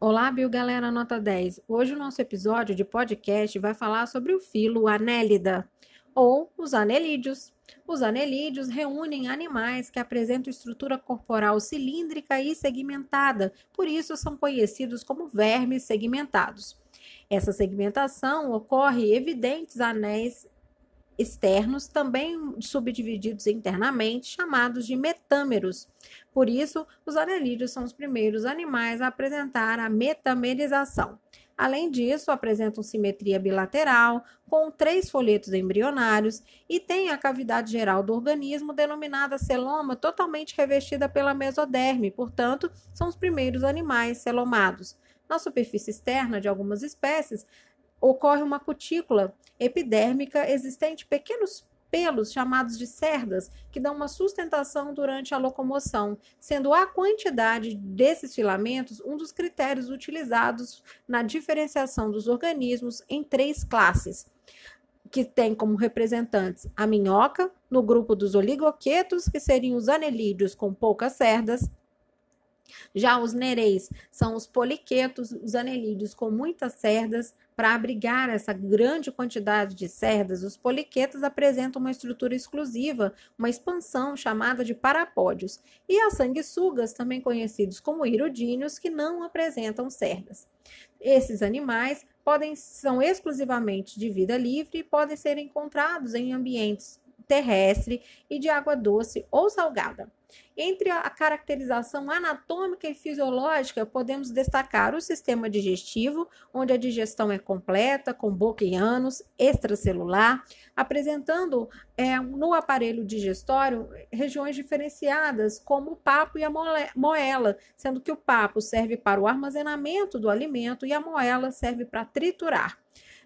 Olá, Bio Galera Nota 10. Hoje o nosso episódio de podcast vai falar sobre o filo Anélida, ou os anelídeos. Os anelídeos reúnem animais que apresentam estrutura corporal cilíndrica e segmentada, por isso são conhecidos como vermes segmentados. Essa segmentação ocorre evidentes anéis externos, também subdivididos internamente, chamados de metâmeros. Por isso, os anelídeos são os primeiros animais a apresentar a metamerização. Além disso, apresentam simetria bilateral, com três folhetos embrionários e têm a cavidade geral do organismo, denominada celoma, totalmente revestida pela mesoderme, portanto, são os primeiros animais celomados. Na superfície externa de algumas espécies, ocorre uma cutícula epidérmica existente pequenos pelos chamados de cerdas, que dão uma sustentação durante a locomoção, sendo a quantidade desses filamentos um dos critérios utilizados na diferenciação dos organismos em três classes, que tem como representantes a minhoca, no grupo dos oligoquetos, que seriam os anelídeos com poucas cerdas, já os nereis são os poliquetos, os anelídeos com muitas cerdas. Para abrigar essa grande quantidade de cerdas, os poliquetos apresentam uma estrutura exclusiva, uma expansão chamada de parapódios, e as sanguessugas, também conhecidos como irudíneos, que não apresentam cerdas. Esses animais podem são exclusivamente de vida livre e podem ser encontrados em ambientes terrestre e de água doce ou salgada. Entre a caracterização anatômica e fisiológica, podemos destacar o sistema digestivo, onde a digestão é completa, com boca e ânus, extracelular, apresentando é, no aparelho digestório regiões diferenciadas, como o papo e a moela, sendo que o papo serve para o armazenamento do alimento e a moela serve para triturar.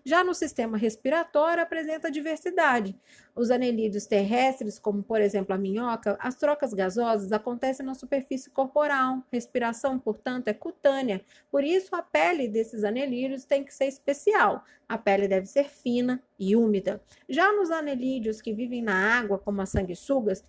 Já no sistema respiratório, apresenta diversidade. Os anelídeos terrestres, como por exemplo a minhoca, as trocas gasosas acontecem na superfície corporal. Respiração, portanto, é cutânea. Por isso, a pele desses anelídeos tem que ser especial. A pele deve ser fina e úmida. Já nos anelídeos que vivem na água, como as sanguessugas,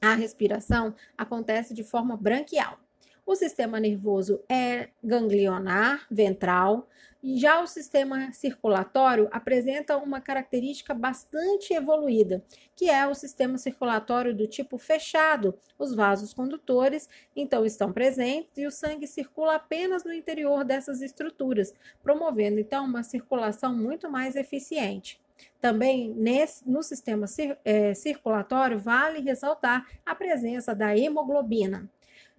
a respiração acontece de forma branquial. O sistema nervoso é ganglionar, ventral, e já o sistema circulatório apresenta uma característica bastante evoluída, que é o sistema circulatório do tipo fechado. Os vasos condutores então estão presentes e o sangue circula apenas no interior dessas estruturas, promovendo então uma circulação muito mais eficiente. Também nesse, no sistema cir, é, circulatório vale ressaltar a presença da hemoglobina.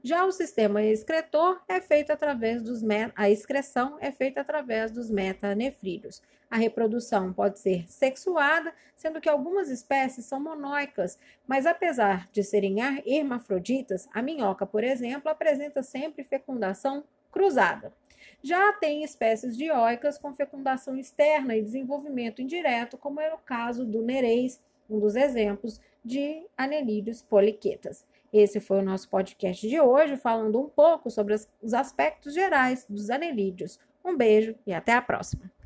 Já o sistema excretor é feito através dos a excreção é feita através dos metanefrídeos. A reprodução pode ser sexuada, sendo que algumas espécies são monóicas, mas apesar de serem hermafroditas, a minhoca, por exemplo, apresenta sempre fecundação cruzada. Já tem espécies dioicas com fecundação externa e desenvolvimento indireto, como é o caso do nereis, um dos exemplos de anelídeos poliquetas. Esse foi o nosso podcast de hoje, falando um pouco sobre os aspectos gerais dos anelídeos. Um beijo e até a próxima!